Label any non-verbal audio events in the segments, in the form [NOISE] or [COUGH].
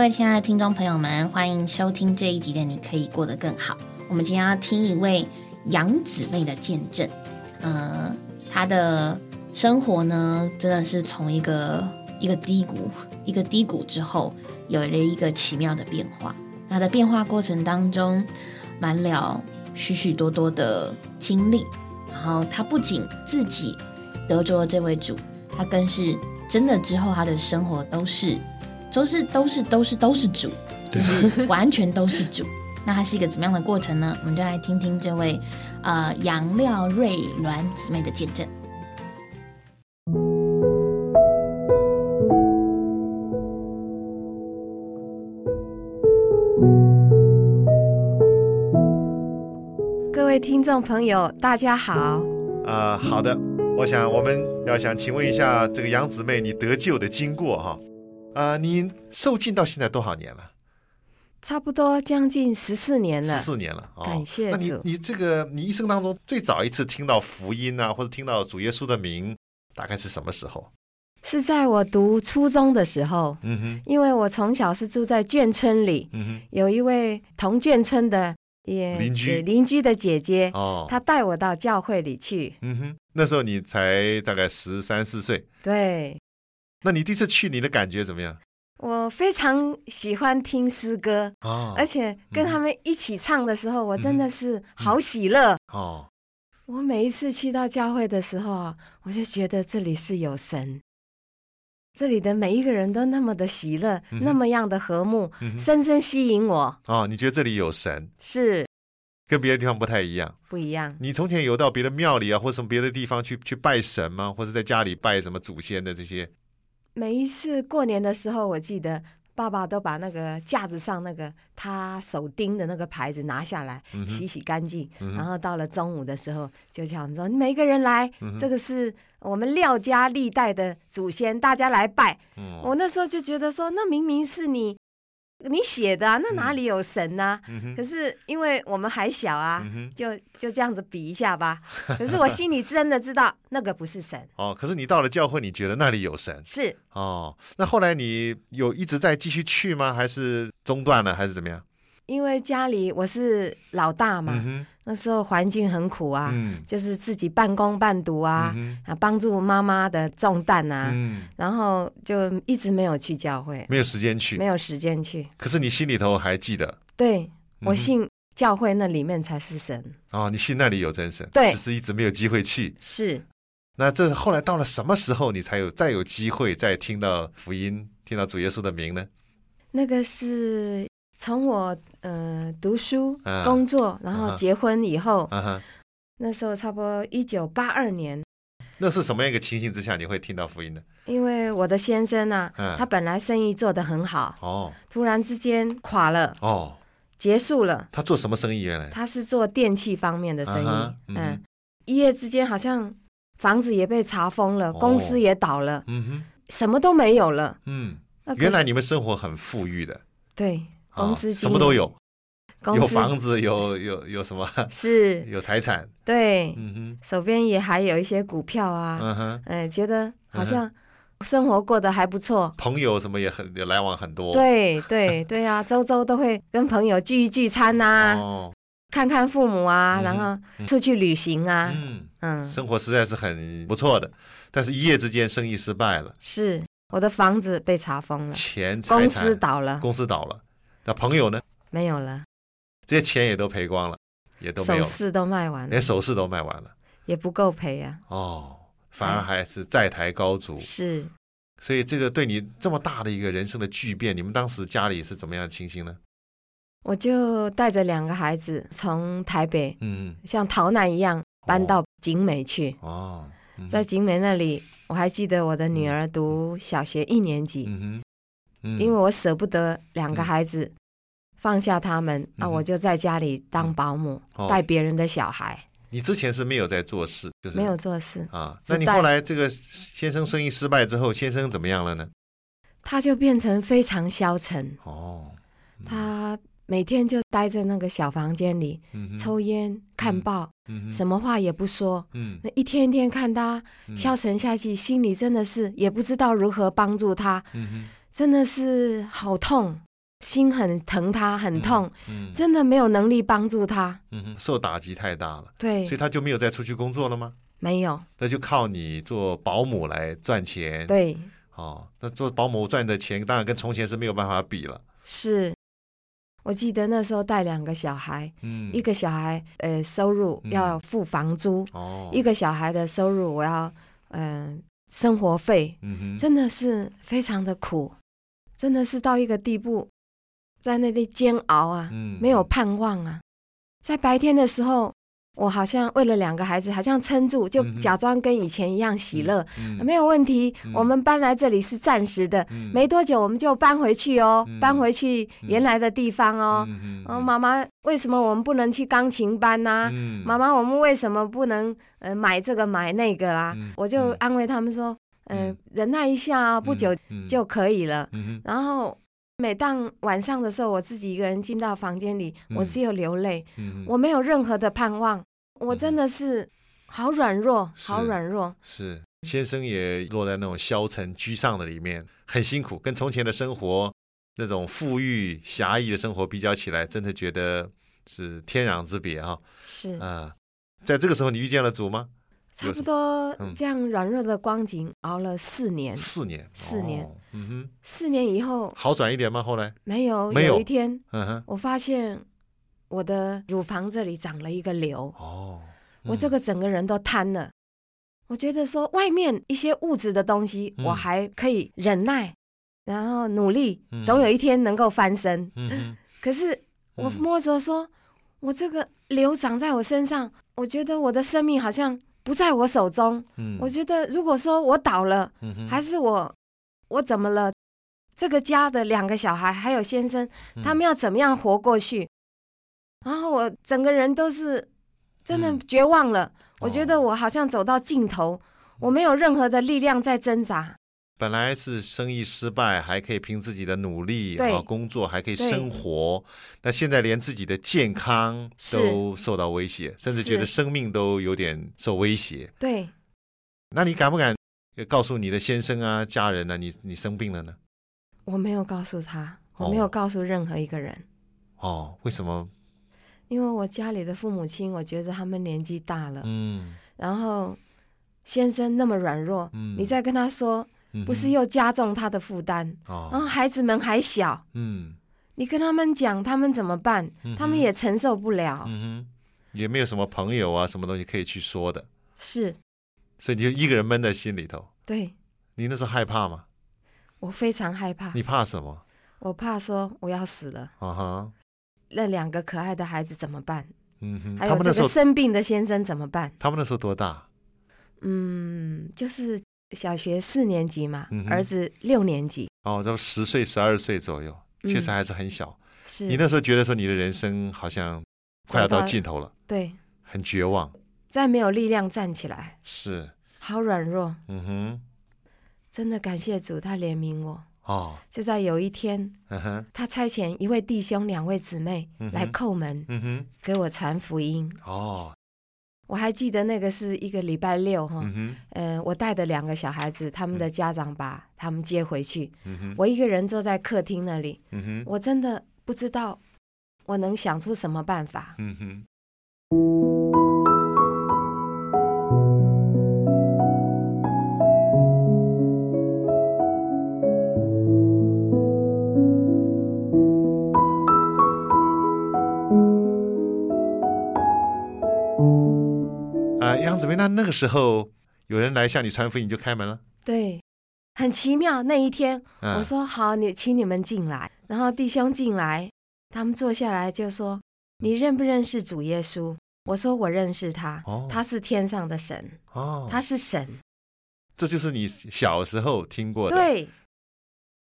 各位亲爱的听众朋友们，欢迎收听这一集的《你可以过得更好》。我们今天要听一位杨姊妹的见证，呃，她的生活呢，真的是从一个一个低谷，一个低谷之后，有了一个奇妙的变化。她的变化过程当中，满了许许多多的经历。然后她不仅自己得着了这位主，她更是真的之后，她的生活都是。都是都是都是都是主，就是完全都是主。那它是一个怎么样的过程呢？我们就来听听这位呃杨廖瑞鸾姊妹的见证。各位听众朋友，大家好。啊，好的。我想我们要想请问一下这个杨姊妹，你得救的经过哈？啊，你受尽到现在多少年了？差不多将近十四年了。十四年了，感谢主。那你你这个你一生当中最早一次听到福音啊，或者听到主耶稣的名，大概是什么时候？是在我读初中的时候。嗯哼。因为我从小是住在眷村里，嗯哼，有一位同眷村的也邻居邻居的姐姐哦，她带我到教会里去。嗯哼。那时候你才大概十三四岁。对。那你第一次去，你的感觉怎么样？我非常喜欢听诗歌哦，而且跟他们一起唱的时候，我真的是好喜乐哦。我每一次去到教会的时候啊，我就觉得这里是有神，这里的每一个人都那么的喜乐，那么样的和睦，深深吸引我。哦，你觉得这里有神？是，跟别的地方不太一样。不一样。你从前有到别的庙里啊，或者从别的地方去去拜神吗？或者在家里拜什么祖先的这些？每一次过年的时候，我记得爸爸都把那个架子上那个他手钉的那个牌子拿下来，洗洗干净。然后到了中午的时候，就叫我们说：“你每个人来，这个是我们廖家历代的祖先，大家来拜。”我那时候就觉得说，那明明是你。你写的啊，那哪里有神呢？可是因为我们还小啊，就就这样子比一下吧。[LAUGHS] 可是我心里真的知道那个不是神哦。可是你到了教会，你觉得那里有神是哦。那后来你有一直在继续去吗？还是中断了？还是怎么样？因为家里我是老大嘛，那时候环境很苦啊，就是自己半工半读啊，啊帮助妈妈的重担啊，然后就一直没有去教会，没有时间去，没有时间去。可是你心里头还记得？对，我信教会那里面才是神。哦，你信那里有真神，对，只是一直没有机会去。是。那这后来到了什么时候，你才有再有机会再听到福音，听到主耶稣的名呢？那个是。从我呃读书、工作，然后结婚以后，那时候差不多一九八二年。那是什么样一个情形之下你会听到福音呢？因为我的先生呢，他本来生意做得很好，哦，突然之间垮了，哦，结束了。他做什么生意？原来他是做电器方面的生意，嗯，一夜之间好像房子也被查封了，公司也倒了，嗯哼，什么都没有了，嗯，原来你们生活很富裕的，对。公司什么都有，有房子，有有有什么？[LAUGHS] 是有财产。对，嗯哼，手边也还有一些股票啊。嗯哼，哎，觉得好像生活过得还不错。朋友什么也很来往很多。对对 [LAUGHS] 对啊，周周都会跟朋友聚一聚餐呐，看看父母啊，然后出去旅行啊。嗯嗯，生活实在是很不错的，但是一夜之间生意失败了。是我的房子被查封了，钱公司倒了，公司倒了。那朋友呢？没有了，这些钱也都赔光了，也都没有，首饰都卖完了，连首饰都卖完了，也不够赔啊。哦，反而还是债台高筑。是，所以这个对你这么大的一个人生的巨变，你们当时家里是怎么样的情形呢？我就带着两个孩子从台北，嗯，像逃难一样搬到景美去。哦，在景美那里，我还记得我的女儿读小学一年级。嗯哼。因为我舍不得两个孩子放下他们，那我就在家里当保姆，带别人的小孩。你之前是没有在做事，就是没有做事啊。那你后来这个先生生意失败之后，先生怎么样了呢？他就变成非常消沉哦。他每天就待在那个小房间里，抽烟、看报，什么话也不说。嗯，那一天天看他消沉下去，心里真的是也不知道如何帮助他。嗯真的是好痛，心很疼他，很痛，嗯真的没有能力帮助他。嗯哼，受打击太大了，对所以，他就没有再出去工作了吗？没有，那就靠你做保姆来赚钱。，对，哦，那做保姆赚的钱当然跟从前是没有办法比了。是。我记得那时候带两个小孩，嗯，一个小孩呃收入嗯要付房租，哦，一个小孩的收入我要嗯、呃生活费，嗯哼，真的是非常的苦，真的是到一个地步，在那里煎熬啊，嗯。没有盼望啊。在白天的时候，我好像为了两个孩子，好像撑住，就假装跟以前一样喜乐，嗯没有问题。嗯。我们搬来这里是暂时的，嗯。没多久我们就搬回去哦，嗯。搬回去原来的地方哦。嗯哦，妈妈，为什么我们不能去钢琴班呢、嗯。妈妈，我们为什么不能呃买这个买那个啦？嗯我就嗯。安慰他们说，嗯、嗯。忍耐一下啊，不久嗯就可以了。然后每当晚上的时候，我自己一个人进到房间里，我嗯。只有流泪，嗯我没有任何的盼望，我真的是好软弱，好软弱。是。先生也落在那种消沉居丧的里面，很辛苦，跟从前的生活那种富裕狭义的生活比较起来，真的觉得是天壤之别哈是，啊、在这个时候，你遇见了主吗？差不多嗯这样软弱的光景熬了四年。四年，四年哦嗯哼，四年以后，好转一点吗？后来，没有，没有有一天嗯哼，我发现我的乳房这里长了一个瘤，哦，我这嗯个整个人都瘫了。我觉得说外面一些物质的东西，嗯我还可以忍耐，然后努力嗯，总有一天能够翻身。嗯哼，[LAUGHS] 可是我嗯摸着说，我这个瘤长在我身上，我觉得我的生命好像不在我手中。嗯，我觉得如果说我倒了，嗯还是我我怎么了？这个家的两个小孩还有先生，他们要怎么样活过去？然后我整个人都是真的嗯绝望了。我觉哦得我好像走到尽头，我没有任何的力量在挣扎。本来是生意失败，还可以凭自己的努力对啊工作，还可以生活。那现在连自己的健康都受到威胁，甚至觉得生命都有点受威胁。对，那你敢不敢呃告诉你的先生啊、家人呢、你你生病了呢？我没有告诉他，我没有哦告诉任何一个人，哦，为什么？因为我家里的父母亲，我觉得他们年纪大了，嗯然后先生那么软弱，嗯你再跟他说，不是又加重他的负担。然后哦孩子们还小，嗯你跟他们讲，他们怎么办？嗯他们也承受不了。嗯哼，也没有什么朋友啊，什么东西可以去说的，是，所以你就一个人闷在心里头。对你那时候害怕吗？我非常害怕，你怕什么？我怕说我要死了，啊哈，那两个可爱的孩子怎么办？嗯哼，还有那时候生病的先生怎么办？他们那时候多大？嗯，就是小学四年级嘛，嗯儿子六年级，哦，都十岁、十二岁左右，确实嗯还是很小。是你那时候觉得说你的人生好像快要到尽头了，对，很绝望。再没有力量站起来，是，好软弱。嗯哼，真的感谢主，他怜悯我。哦，就在有一天，嗯哼，他差遣一位弟兄、两位姊妹来叩门，嗯哼，给我传福音。哦，我还记得那个是一个礼拜六哈，嗯我带的两个小孩子，他们的家长把他们接回去，嗯哼，我一个人坐在客厅那里，嗯哼，我真的不知道我能想出什么办法。嗯哼，[LAUGHS] 那那个时候有人来向你传福音，你就开门了。对，很奇妙。那一天，嗯、我说好，你请你们进来。然后弟兄进来，他们坐下来就说：“你认不认识主耶稣？”我说：“我认识他，哦他是天上的神，哦，他是神。这就是你小时候听过的，，对，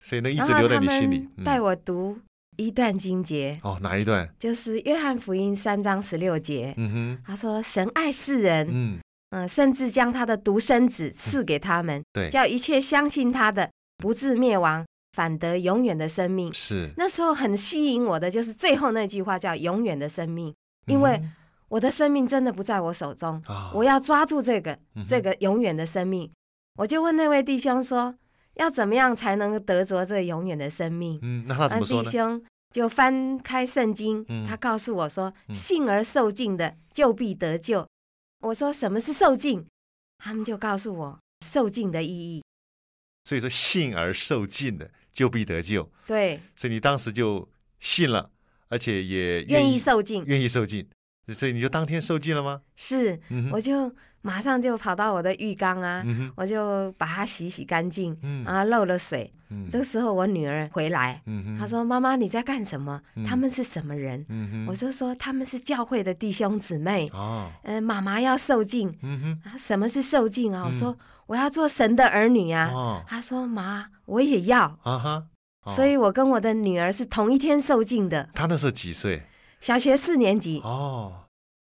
所以那一直留在你心里。带嗯、我读一段经节，哦，哪一段？就是约翰福音三章十六节。嗯哼他说：“神爱世人，，嗯，嗯、甚至将他的独生子赐给他们，对，叫一切相信他的不至灭亡，反得永远的生命。”是，那时候很吸引我的就是最后那句话，叫“永远的生命”，因为嗯我的生命真的不在我手中，啊，我要抓住这个嗯这个永远的生命。我就问那位弟兄说：“要怎么样才能得着这永远的生命？嗯，那他怎么说呢？弟兄就翻开圣经，嗯他告诉我说：“嗯信而受尽的，就必得救。”我说：“什么是受尽？”他们就告诉我受尽的意义。所以说信而受尽的就必得救，对，所以你当时就信了，而且也愿意意受尽愿意受尽，所以你就当天受尽了吗？是，嗯我就马上就跑到我的浴缸啊，嗯我就把它洗洗干净，嗯然后漏了水。嗯这个时候我女儿回来，嗯她说：“妈妈你在干什么？嗯他们是什么人？”嗯我就说：“他们是教会的弟兄姊妹。哦嗯、妈妈要受尽。什么是受尽啊？我嗯说我要做神的儿女啊。哦她说：“妈，我也要。啊哈，哦所以我跟我的女儿是同一天受尽的，她那时候几岁？小学四年级。哦，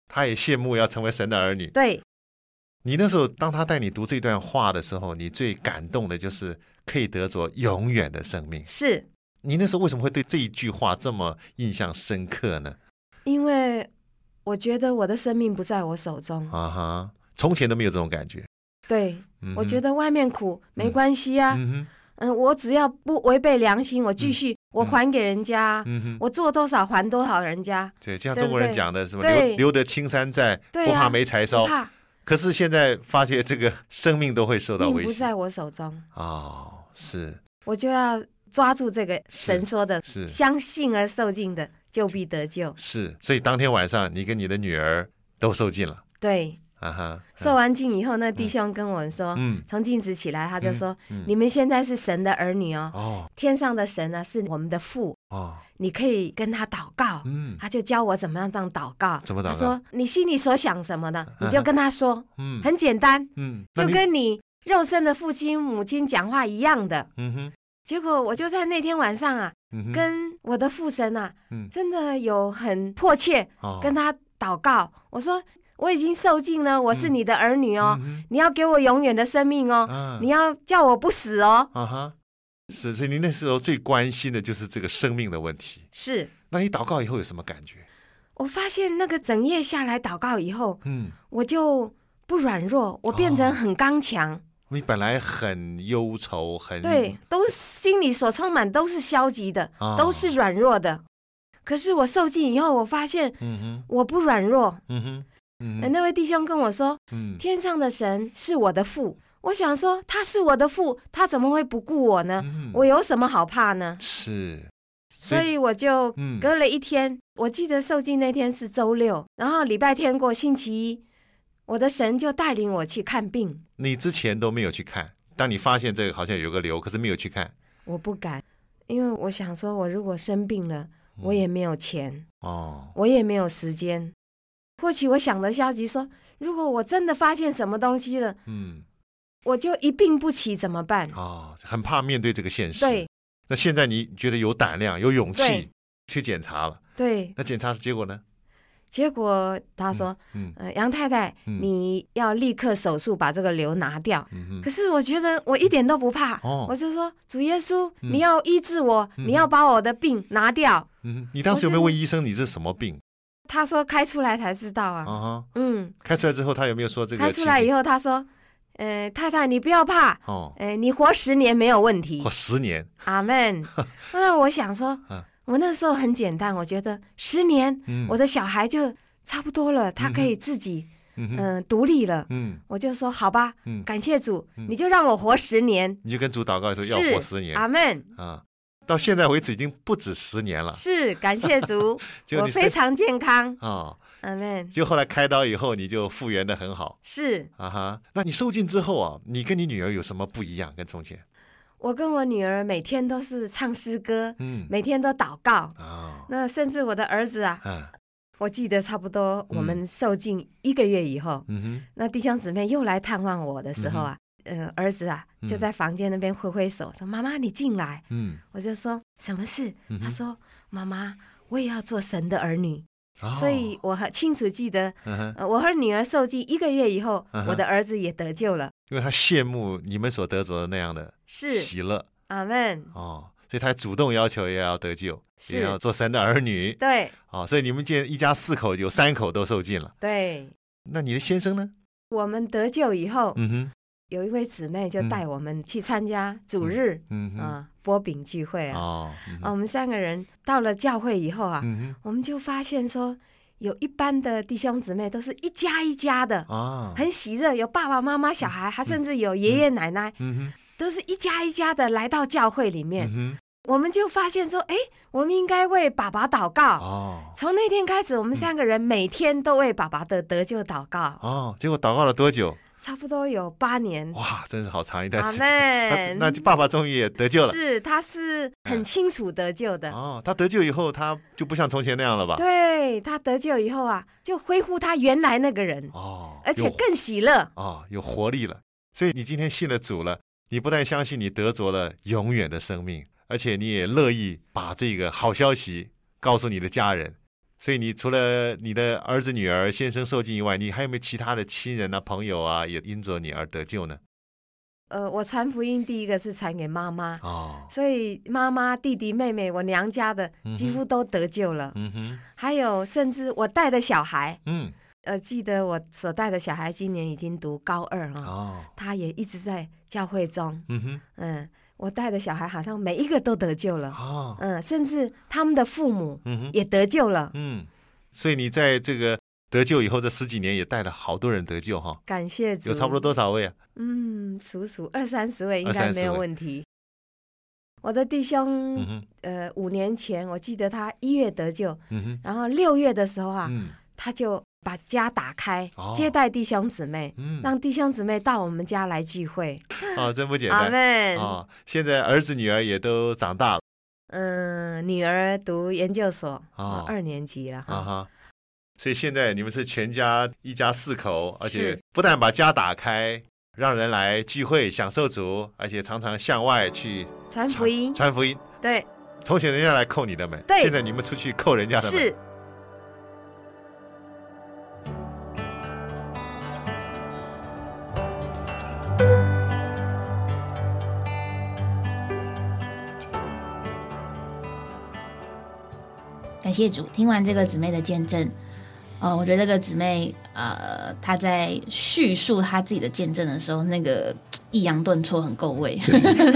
他也羡慕要成为神的儿女。对，你那时候当他带你读这段话的时候，你最感动的就是可以得着永远的生命。是你那时候为什么会对这一句话这么印象深刻呢？因为我觉得我的生命不在我手中。啊哈，从前都没有这种感觉。对，嗯我觉得外面苦没关系啊。嗯，我只要不违背良心，我继续，我还给人家啊，嗯哼，我做多少还多少人家，对，就像中国人对讲的什么留留得青山在，不怕没柴烧。不。怕，可是现在发现这个生命都会受到威胁。命不在。我手中，哦，是。我就要抓住这个神说的，是。相信而受尽的，就必得救。是，所以当天晚上你跟你的女儿都受尽了。对，受完尽以后，那弟兄跟我们说，嗯，从镜子起来，他就说：“嗯。你们现在是神的儿女哦，哦。天上的神呢是我们的父，哦，你可以跟他祷告。嗯。他就教我怎么样当祷告。怎么祷告？他说：“你心里所想什么的，嗯你就跟他说，嗯。很简单，嗯，就跟你肉身的父亲母亲讲话一样的。嗯哼。结果我就在那天晚上啊，跟我的父神啊，嗯。真的有很迫切哦。跟他祷告。我说我已经受尽了，我是嗯你的儿女哦，嗯你要给我永远的生命哦，你要叫我不死哦。啊哈，是，所以你那时候最关心的就是这个生命的问题。是那你祷告以后有什么感觉？我发现那个整夜下来祷告以后，嗯，我就不软弱，我变成哦很刚强。你本来很忧愁，很对，都心里所充满都是消极的，哦都是软弱的。可是我受尽以后，我发现嗯哼我不软弱。嗯哼嗯那位弟兄跟我说，嗯天上的神是我的父。我想说，他是我的父，他怎么会不顾我呢？嗯我有什么好怕呢？是，所以我就嗯隔了一天，我记得受尽那天是周六，然后礼拜天过星期一，我的神就带领我去看病。你之前都没有去看，当你发现这个好像有个瘤，可是没有去看，我不敢，因为我想说，我如果生病了，我也没有钱，哦，我也没有时间。或许我想的消极说，如果我真的发现什么东西了，嗯，我就一病不起怎么办？哦，很怕面对这个现实。对，那现在你觉得有胆量、有勇气去检查了，对。那检查的结果呢？结果他说，嗯呃，杨太太，嗯你要立刻手术把这个瘤拿掉。嗯可是我觉得我一点都不怕，哦我就说主耶稣，嗯你要医治我，嗯你要把我的病拿掉。嗯，你当时有没有问医生你这是什么病他说开出来才知道啊？嗯，开出来之后，他有没有说这个？开出来以，后他说，呃，太太你不要怕，哦，呃，你活十年没有问题。活，十年，阿门。[LAUGHS] 那我想说嗯，我那时候很简单，我觉得十年嗯，我的小孩就差不多了，他可以自己嗯，嗯独立了。嗯。我就说好吧，嗯，感谢主，嗯。你就让我活十年，你就跟主祷告说要活十年。阿门。啊，到现在为止已经不止十年了，是感谢主，[LAUGHS] 我非常健康，啊，阿门。就后来开刀以后你就复原的很好是啊哈。那你受尽之后啊，你跟你女儿有什么不一样？跟从前？我跟我女儿每天都是唱诗歌，嗯每天都祷告。啊那甚至我的儿子啊，啊我记得差不多我们受尽一个月以后，嗯哼那弟兄姊妹又来探望我的时候啊，呃，儿子啊嗯就在房间那边挥挥手，说：“妈妈，你进来。嗯”我就说：“什么事？”他说：“妈妈，我也要做神的儿女。”哦所以我很清楚记得，我和女儿受尽一个月以后，嗯我的儿子也得救了。因为他羡慕你们所得着的那样的是喜乐阿门。哦，所以他主动要求也要得救，也要做神的儿女对哦。所以你们见一家四口有三口都受尽了，对，那你的先生呢？我们得救以后，嗯哼，有一位姊妹就带我们去参加主日啊波饼聚会啊。哦，我们三个人到了教会以后啊，嗯我们就发现说，有一般的弟兄姊妹都是一家一家的，啊，很喜乐，有爸爸妈妈、小孩，还甚至有爷爷奶奶，嗯，都是一家一家的来到教会里面。我们就发现说，哎，我们应该为爸爸祷告。哦，从那天开始，我们三个人每天都为爸爸的得救祷告，哦，结果祷告了多久？差不多有八年。哇，真是好长一段阿时间。那爸爸终于也得救了。是，他是很清楚得救的。哦，他得救以后，他就不像从前那样了吧？对他得救以后啊，就恢复他原来那个人，哦，而且更喜乐。哦有活力了。所以你今天信了主了，你不但相信你得着了永远的生命，而且你也乐意把这个好消息告诉你的家人。所以你除了你的儿子、女儿、先生受尽以外，你还有没有其他的亲人啊、朋友啊，也因着你而得救呢？呃，我传福音第一个是传给妈妈，哦，所以妈妈、弟弟、妹妹，我娘家的几乎都得救了。嗯哼，还有，甚至我带的小孩，嗯，呃，记得我所带的小孩今年已经读高二啊、哦，他也一直在教会中。嗯哼，嗯，我带的小孩好像每一个都得救了。哦，嗯，甚至他们的父母也得救了。嗯，所以你在这个得救以后这十几年，也带了好多人得救哈。感谢主。有差不多多少位啊？嗯，数数二三十位应该没有位问题。我的弟兄，嗯，呃，五年前我记得他一月得救，然后六月的时候啊，嗯他就把家打开，哦接待弟兄姊妹，嗯，让弟兄姊妹到我们家来聚会。[LAUGHS] 哦，真不简 [LAUGHS] 阿单门。哦。现在儿子女儿也都长大了嗯，女儿读研究所，哦呃二年级了啊哈。哈，所以现在你们是全家一家四口，而且不但把家打开，让人来聚会享受主，而且常常向外去传福音，传福音。对，从前人家来扣你的门，对现在你们出去扣人家的门。是。谢主。听完这个姊妹的见证，呃，我觉得这个姊妹，呃，她在叙述她自己的见证的时候，那个抑扬顿挫很够味，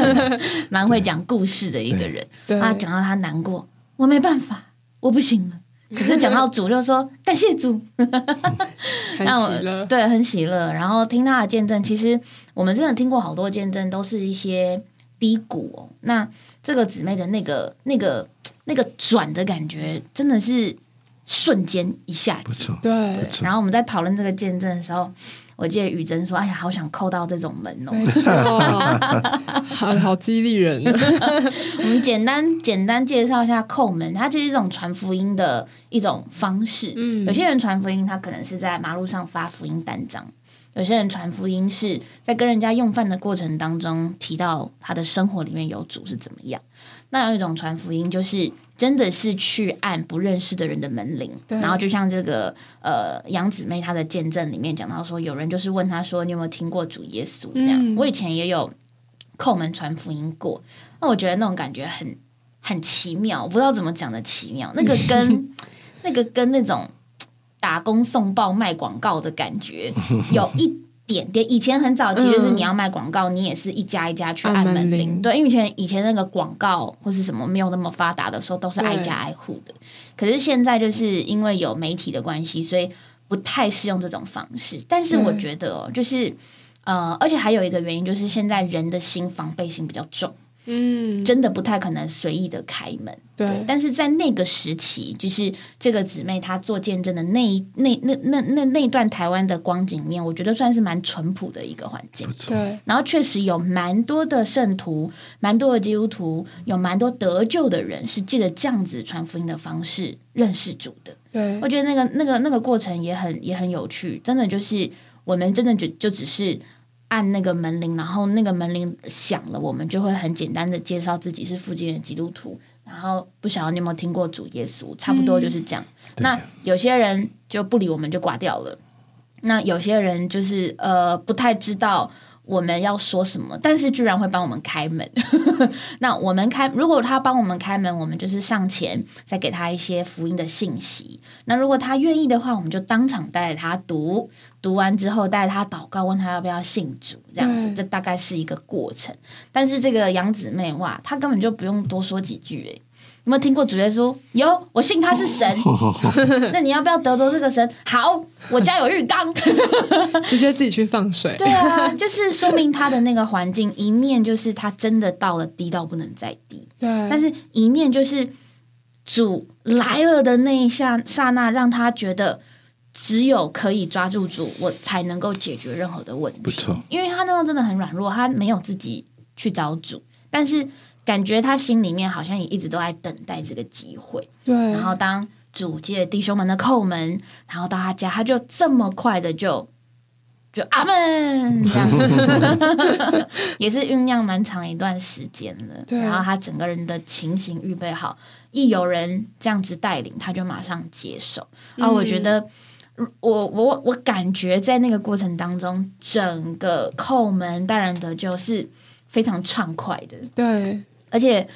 [LAUGHS] 蛮会讲故事的一个人。对，啊，讲到她难过，我没办法，我不行了。可是讲到主，就说感谢主，[LAUGHS] 很让我喜乐，对，很喜乐。然后听他的见证，其实我们真的听过好多见证，都是一些低谷哦。那这个姊妹的那个、那个、那个转的感觉，真的是瞬间一下子。不错，对，对，然后我们在讨论这个见证的时候，我记得雨珍说：“哎呀，好想扣到这种门哦。没错，[LAUGHS] 好好激励人，[LAUGHS] 我们简单简单介绍一下叩门，它就是一种传福音的一种方式。嗯有些人传福音，他可能是在马路上发福音单张；有些人传福音是在跟人家用饭的过程当中提到他的生活里面有主是怎么样。那有一种传福音，就是真的是去按不认识的人的门铃，然后就像这个呃杨姊妹她的见证里面讲到说，有人就是问她说你有没有听过主耶稣？这样。嗯我以前也有叩门传福音过，那我觉得那种感觉很很奇妙，我不知道怎么讲的奇妙，那个跟 [LAUGHS] 那个跟那种打工送报卖广告的感觉 [LAUGHS] 有一点点。以前很早期就是你要卖广告，你也是一家一家去按按门铃，对，因为以前以前那个广告或是什么没有那么发达的时候，都是挨家挨户的。可是现在就是因为有媒体的关系，所以不太适用这种方式。但是我对觉得哦，就是呃，而且还有一个原因就是现在人的心防备心比较重。嗯，真的不太可能随意的开门。对，但是在那个时期，就是这个姊妹她做见证的那一那那那那那段台湾的光景面，我觉得算是蛮淳朴的一个环境对，然后确实有蛮多的圣徒，蛮多的基督徒，有蛮多得救的人是借着这样子传福音的方式认识主的。对我，觉得那个那个那个过程也很也很有趣，真的就是我们真的就就只是按那个门铃，然后那个门铃响了，我们就会很简单的介绍自己是附近的基督徒，然后不晓得你有没有听过主耶稣，差不多就是这样。那有些人就不理我们就挂掉了，那有些人就是呃不太知道。我们要说什么，但是居然会帮我们开门。[LAUGHS] 那我们开，如果他帮我们开门，我们就是上前再给他一些福音的信息。那如果他愿意的话，我们就当场带着他读，读完之后带着他祷告，问他要不要信主，这样子，这大概是一个过程。但是这个杨姊妹哇，她根本就不用多说几句诶。有没有听过主耶稣？有，我信他是神。[LAUGHS] 那你要不要得着这个神？好，我家有浴缸。[LAUGHS] 直接自己去放水。对啊，就是说明他的那个环境，一面就是他真的到了低到不能再低，对，但是一面就是主来了的那一下刹那，让他觉得只有可以抓住主，我才能够解决任何的问题。不错，因为他那时候真的很软弱，他没有自己去找主，但是感觉他心里面好像也一直都在等待这个机会。对，然后当主接弟兄们的叩门，然后到他家，他就这么快的就就阿门 [LAUGHS] 这样，[LAUGHS] 也是酝酿蛮长一段时间了。对然后他整个人的情形预备好，一有人这样子带领，他就马上接受。啊，我觉得。我我我感觉在那个过程当中，整个叩门带人得救是非常畅快的。对，而且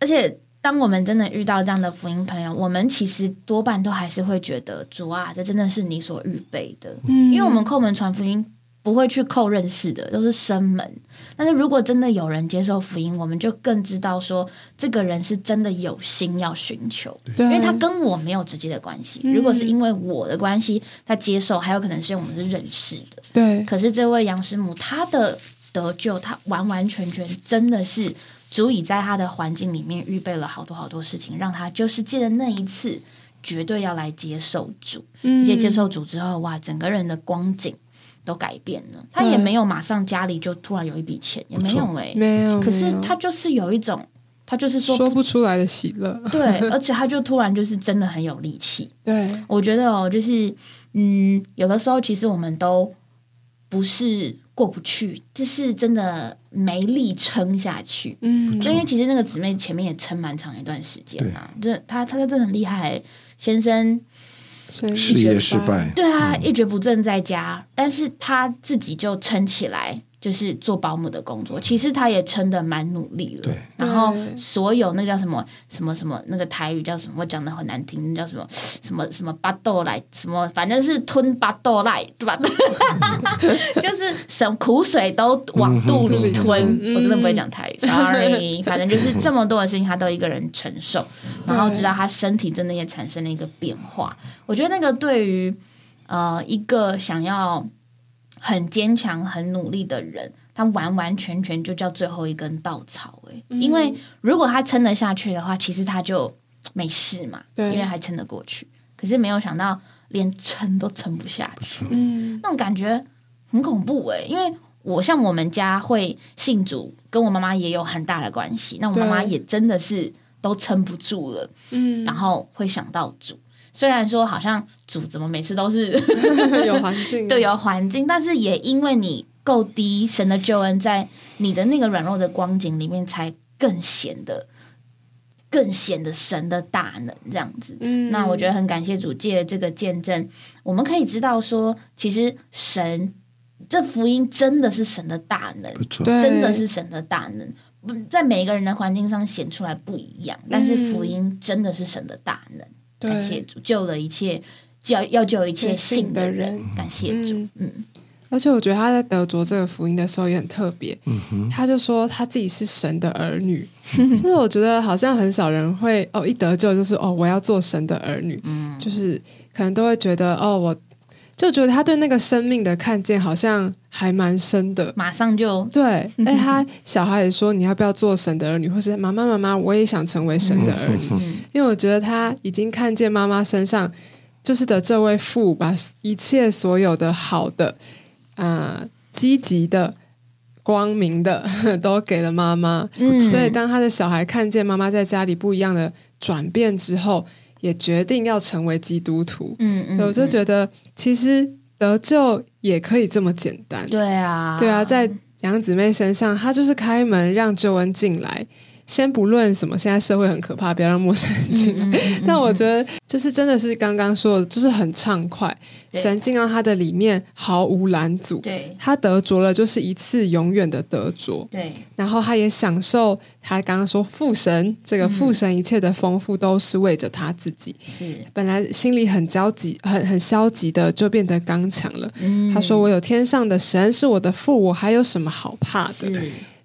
而且，当我们真的遇到这样的福音朋友，我们其实多半都还是会觉得主啊，这真的是你所预备的，嗯因为我们叩门传福音。不会去扣认识的，都是生门。但是如果真的有人接受福音，我们就更知道说，这个人是真的有心要寻求，对，因为他跟我没有直接的关系。嗯如果是因为我的关系，他接受，还有可能是因为我们是认识的。对可是这位杨师母，她的得救，她完完全全真的是足以在他的环境里面预备了好多好多事情，让他就是借着那一次，绝对要来接受主，嗯而且接受主之后，哇，整个人的光景都改变了。他也没有马上家里就突然有一笔钱，也没有哎、没有，可是他就是有一种，他就是说说不出来的喜乐。对，[LAUGHS] 而且他就突然就是真的很有力气。对，我觉得哦，就是嗯，有的时候其实我们都不是过不去，这是真的没力撑下去。嗯，就因为其实那个姊妹前面也撑蛮长一段时间啊，这她她真的很厉害，先生所以事业失败，对啊一蹶不振在家，但是她自己就撑起来，就是做保姆的工作。其实他也撑的蛮努力了对，然后所有那叫什么什么什么那个台语叫什么，我讲的很难听，那叫什么什么什么巴豆来什么，反正是吞巴豆来对吧？[LAUGHS] 就是什么苦水都往肚里吞，嗯我真的不会讲台语，sorry。[LAUGHS] 反正就是这么多的事情，他都一个人承受，然后直到他身体真的也产生了一个变化。我觉得那个对于呃一个想要很坚强、很努力的人，他完完全全就叫最后一根稻草哎、嗯因为如果他撑得下去的话，其实他就没事嘛，因为还撑得过去。可是没有想到，连撑都撑不下去，嗯，那种感觉很恐怖哎、因为我像我们家会信主，跟我妈妈也有很大的关系。那我妈妈也真的是都撑不住了，嗯，然后会想到主。虽然说好像主怎么每次都是 [LAUGHS] 有环境，[LAUGHS] 对有环境，但是也因为你够低，神的救恩在你的那个软弱的光景里面，才更显得更显得神的大能这样子。嗯，那我觉得很感谢主借这个见证，我们可以知道说，其实神这福音真的是神的大能，真的是神的大能。不在每个人的环境上显出来不一样，但是福音真的是神的大能。对感谢主，救了一切，要要救一切信信的的人人。感谢主，嗯。嗯。而且我觉得他在得着这个福音的时候也很特别，嗯哼，他就说他自己是神的儿女，[LAUGHS] 就是我觉得好像很少人会哦一得救就是哦我要做神的儿女，嗯，就是可能都会觉得哦我就觉得他对那个生命的看见好像还蛮深的。马上就对，哎，他小孩也说你要不要做神的儿女，或是妈妈妈妈，我也想成为神的儿女，嗯。因为我觉得他已经看见妈妈身上就是的这位父把一切所有的好的、呃积极的、光明的 [LAUGHS] 都给了妈妈，嗯。所以当他的小孩看见妈妈在家里不一样的转变之后，也决定要成为基督徒。嗯嗯，我就觉得其实得救也可以这么简单。对啊，对啊，在杨姊妹身上，她就是开门让救恩进来，先不论什么，现在社会很可怕，不要让陌生人进来。[LAUGHS] 但我觉得，就是真的是刚刚说的，就是很畅快，神进到他的里面毫无拦阻。对，他得着了，就是一次永远的得着。对，然后他也享受他刚刚说父神这个父神一切的丰富，都是为着他自己。是，本来心里很焦急、很很消极的，就变得刚强了。他说：“我有天上的神是我的父，我还有什么好怕的？”，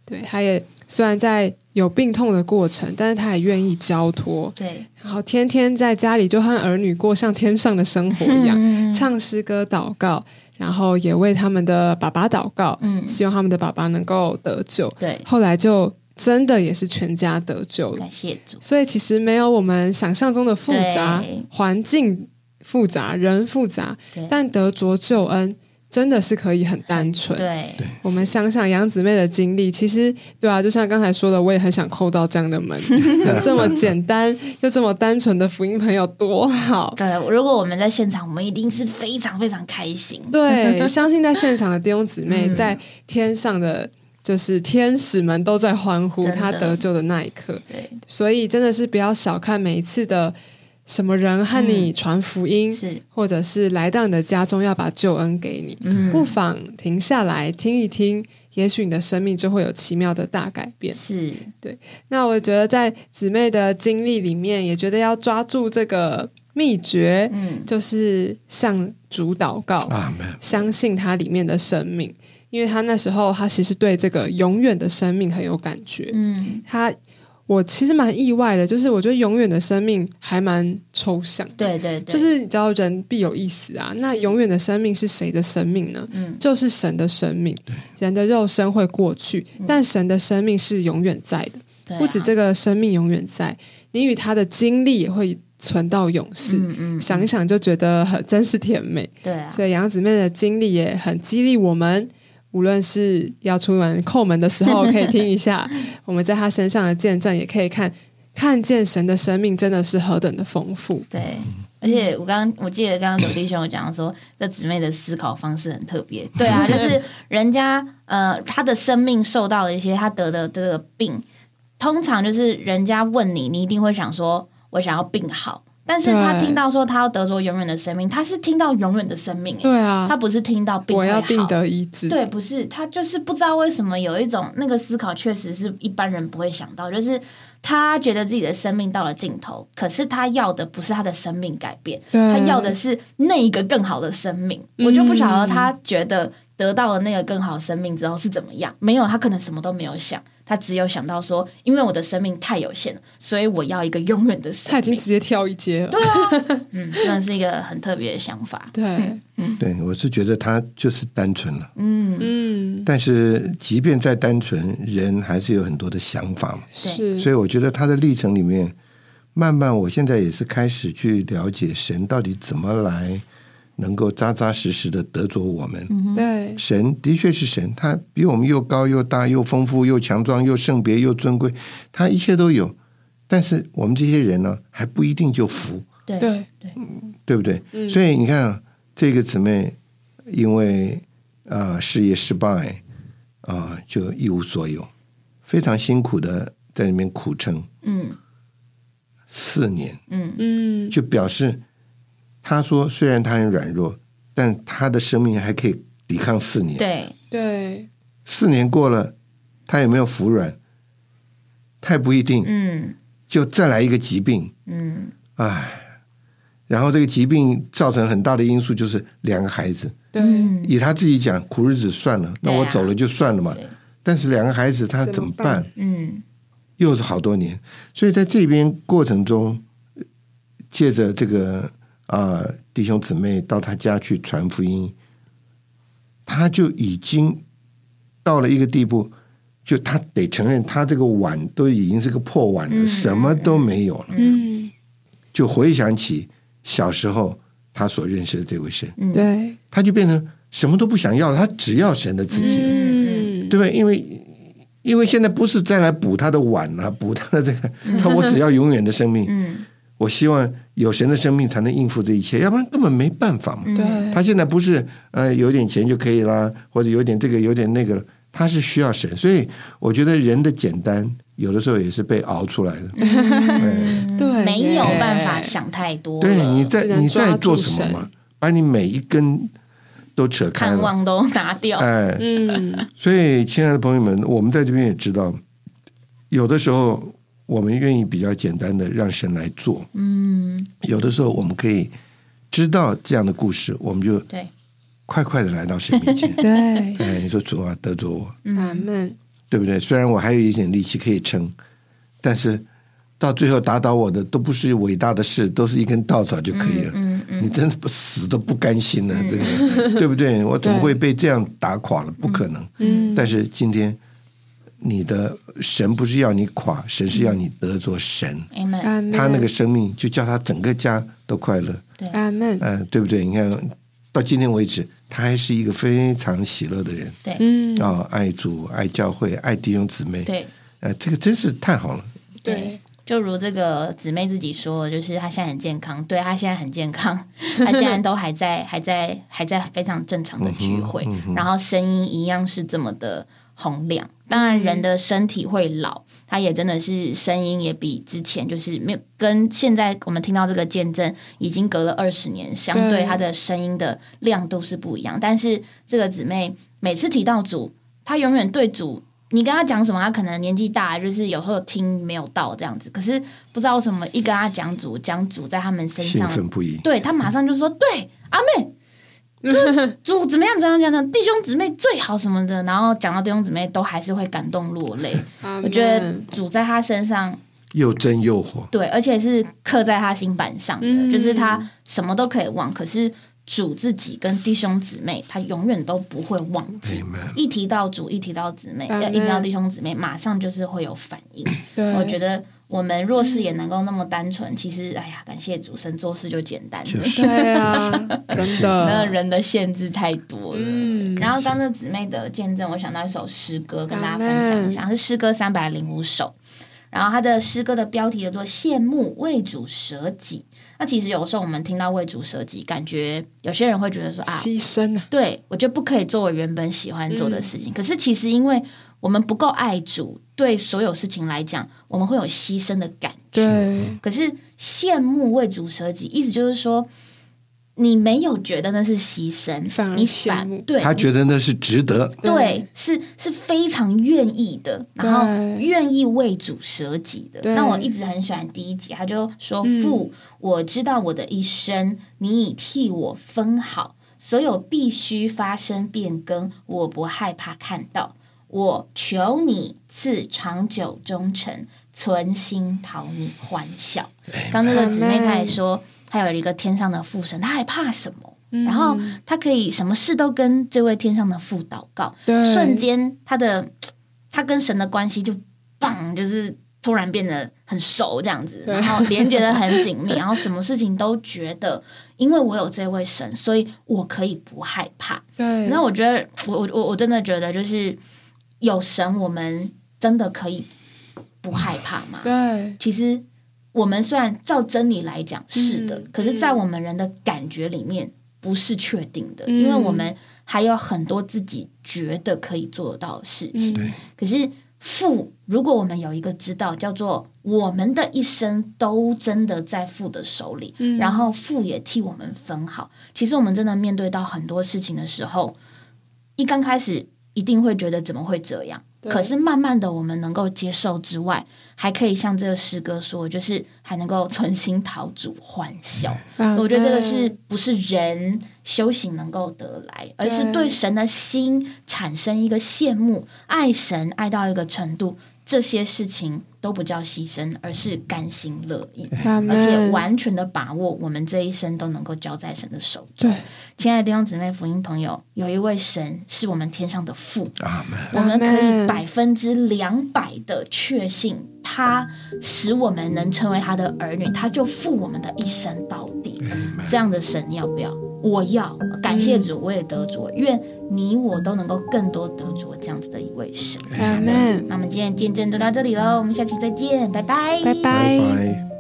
对，他也虽然在。有病痛的过程，但是他也愿意交托。对，然后天天在家里就和儿女过像天上的生活一样，唱诗歌、祷告，然后也为他们的爸爸祷告，嗯，希望他们的爸爸能够得救。对，后来就真的也是全家得救了。感谢主。所以其实没有我们想象中的复杂，环境复杂，人复杂，但得着救恩。真的是可以很单纯。对，我们想想杨姊妹的经历，其实对啊，就像刚才说的，我也很想扣到这样的门，有 [LAUGHS] 这么简单又这么单纯的福音朋友多好。对，如果我们在现场，我们一定是非常非常开心。对，[LAUGHS] 相信在现场的弟兄姊妹，在天上的就是天使们都在欢呼他得救的那一刻。对，所以真的是不要小看每一次的。什么人和你传福音，是。或者是来到你的家中要把救恩给你，不妨停下来听一听，也许你的生命就会有奇妙的大改变。是。对。那我觉得在姊妹的经历里面，也觉得要抓住这个秘诀，嗯，就是向主祷告，相信他里面的生命，因为他那时候他其实对这个永远的生命很有感觉，嗯，他。我其实蛮意外的，就是我觉得永远的生命还蛮抽象。对对对，就是你知道人必有一死啊，那永远的生命是谁的生命呢？嗯，就是神的生命。人的肉身会过去，但神的生命是永远在的。不止这个生命永远在，你与他的经历也会存到永世。嗯嗯，想一想就觉得很真是甜美。对啊，所以杨子妹的经历也很激励我们。无论是要出门叩门的时候，可以听一下 [LAUGHS] 我们在他身上的见证，也可以看看见神的生命真的是何等的丰富。对，而且我刚刚我记得刚刚刘弟兄有讲说，这姊妹的思考方式很特别。对啊，就是人家呃，他的生命受到了一些他得的这个病，通常就是人家问你，你一定会想说，我想要病好。但是他听到说他要得着永远的生命，他是听到永远的生命，对啊，他不是听到病我要病得医治，对，不是他就是不知道为什么有一种那个思考，确实是一般人不会想到，就是他觉得自己的生命到了尽头，可是他要的不是他的生命改变，他要的是那一个更好的生命。我就不晓得他觉得得到了那个更好生命之后是怎么样，没有，他可能什么都没有想。他只有想到说，因为我的生命太有限了，所以我要一个永远的生命。他已经直接跳一阶了。对啊，嗯，真的是一个很特别的想法。对，嗯，对我是觉得他就是单纯了。嗯嗯。但是，即便再单纯，人还是有很多的想法嘛。是。所以，我觉得他的历程里面，慢慢，我现在也是开始去了解神到底怎么来。能够扎扎实实的得着我们，对。神的确是神，他比我们又高又大又丰富又强壮又圣别又尊贵，他一切都有。但是我们这些人呢，还不一定就服，对对。对，对不对？所以你看这个姊妹，因为啊事业失败啊，就一无所有，非常辛苦的在里面苦撑，嗯，四年，嗯。嗯，就表示。他说：“虽然他很软弱，但他的生命还可以抵抗四年。对对，四年过了，他有没有服软？太不一定。嗯，就再来一个疾病。嗯，唉，然后这个疾病造成很大的因素就是两个孩子。对，以他自己讲，苦日子算了，那我走了就算了嘛。但是两个孩子他怎么办？嗯，又是好多年。所以在这边过程中，借着这个。”啊，弟兄姊妹到他家去传福音，他就已经到了一个地步，就他得承认，他这个碗都已经是个破碗了，什么都没有了。嗯，就回想起小时候他所认识的这位神，对，他就变成什么都不想要了，他只要神的自己，嗯，对吧？因为因为现在不是再来补他的碗了，补他的这个，[LAUGHS] 他我只要永远的生命，嗯。我希望有神的生命才能应付这一切，要不然根本没办法嘛。对，他现在不是呃有点钱就可以啦，或者有点这个有点那个，他是需要神，所以我觉得人的简单有的时候也是被熬出来的。对，没有办法想太多。对，你在你在做什么嘛？把你每一根都扯开，盼望都拿掉。哎，嗯。所以，亲爱的朋友们，我们在这边也知道，有的时候我们愿意比较简单的让神来做。嗯。有的时候我们可以知道这样的故事，我们就对。快快的来到神面前，[LAUGHS] 对，哎，你说主啊，得着我，阿门，对不对？虽然我还有一点力气可以撑，但是到最后打倒我的都不是伟大的事，都是一根稻草就可以了。嗯嗯，你真的不死都不甘心了，这个对不对？我怎么会被这样打垮了？不可能。嗯，但是今天你的神不是要你垮，神是要你得着神。他那个生命就叫他整个家都快乐。对，阿门。嗯，对不对？你看。到今天为止，他还是一个非常喜乐的人。对，嗯，啊，爱主、爱教会、爱弟兄姊妹。对，呃，这个真是太好了。对，就如这个姊妹自己说，就是她现在很健康，对她现在很健康，[LAUGHS] 她现在都还在，还在，还在非常正常的聚会，然后声音一样是这么的洪亮。当然，人的身体会老。他也真的是声音也比之前就是没有跟现在我们听到这个见证已经隔了二十年，相对他的声音的亮度是不一样。但是这个姊妹每次提到主，她永远对主，你跟他讲什么，他可能年纪大，就是有时候听没有到这样子。可是不知道为什么一跟他讲主，讲主在他们身上兴奋不已，对他马上就说对阿妹。就主怎么样怎么样的弟兄姊妹最好什么的，然后讲到弟兄姊妹都还是会感动落泪。我觉得主在他身上又真又活，对，而且是刻在他心板上的，就是他什么都可以忘，可是主自己跟弟兄姊妹，他永远都不会忘记。一提到主，一提到姊妹，要一提到弟兄姊妹，马上就是会有反应。我觉得。我们若是也能够那么单纯，其实哎呀，感谢主神做事就简单了。[LAUGHS] 对啊，真的，真的人的限制太多了。嗯，然后刚这姊妹的见证，我想到一首诗歌跟大家分享一下，是诗歌三百零五首。然后他的诗歌的标题叫做《羡慕为主舍己》。那其实有时候我们听到为主舍己，感觉有些人会觉得说啊，牺牲。对我觉得不可以做我原本喜欢做的事情。可是其实因为我们不够爱主，对所有事情来讲，我们会有牺牲的感觉。对，可是羡慕为主舍己，意思就是说，你没有觉得那是牺牲，你反对，他觉得那是值得，对，是是非常愿意的，然后愿意为主舍己的。那我一直很喜欢第一集，他就说：“父，我知道我的一生，你已替我分好，所有必须发生变更，我不害怕看到。”我求你赐长久忠诚，存心讨你欢笑。刚那个姊妹她也说，她有一个天上的父神，她还怕什么？然后她可以什么事都跟这位天上的父祷告，瞬间她的她跟神的关系就棒，就是突然变得很熟这样子，然后连觉得很紧密，[LAUGHS] 然后什么事情都觉得，因为我有这位神，所以我可以不害怕。对，那我觉得，我我我我真的觉得就是。有神，我们真的可以不害怕吗？对，其实我们虽然照真理来讲是的，可是，在我们人的感觉里面不是确定的，因为我们还有很多自己觉得可以做到的事情。可是父，如果我们有一个知道，叫做我们的一生都真的在父的手里，然后父也替我们分好。其实我们真的面对到很多事情的时候，一刚开始。一定会觉得怎么会这样？可是慢慢的，我们能够接受之外，还可以像这个诗歌说，就是还能够存心讨主欢笑。我觉得这个是不是人修行能够得来，而是对神的心产生一个羡慕，爱神爱到一个程度。这些事情都不叫牺牲，而是甘心乐意，而且完全的把握我们这一生都能够交在神的手中。亲爱的弟兄姊妹、福音朋友，有一位神是我们天上的父，我们可以百分之两百的确信，他使我们能成为他的儿女，他就负我们的一生到底。这样的神要不要？我要感谢主，我也得主，愿你我都能够更多得主这样子的一位神。阿门。那么今天见证就到这里喽，我们下期再见，拜拜，拜拜。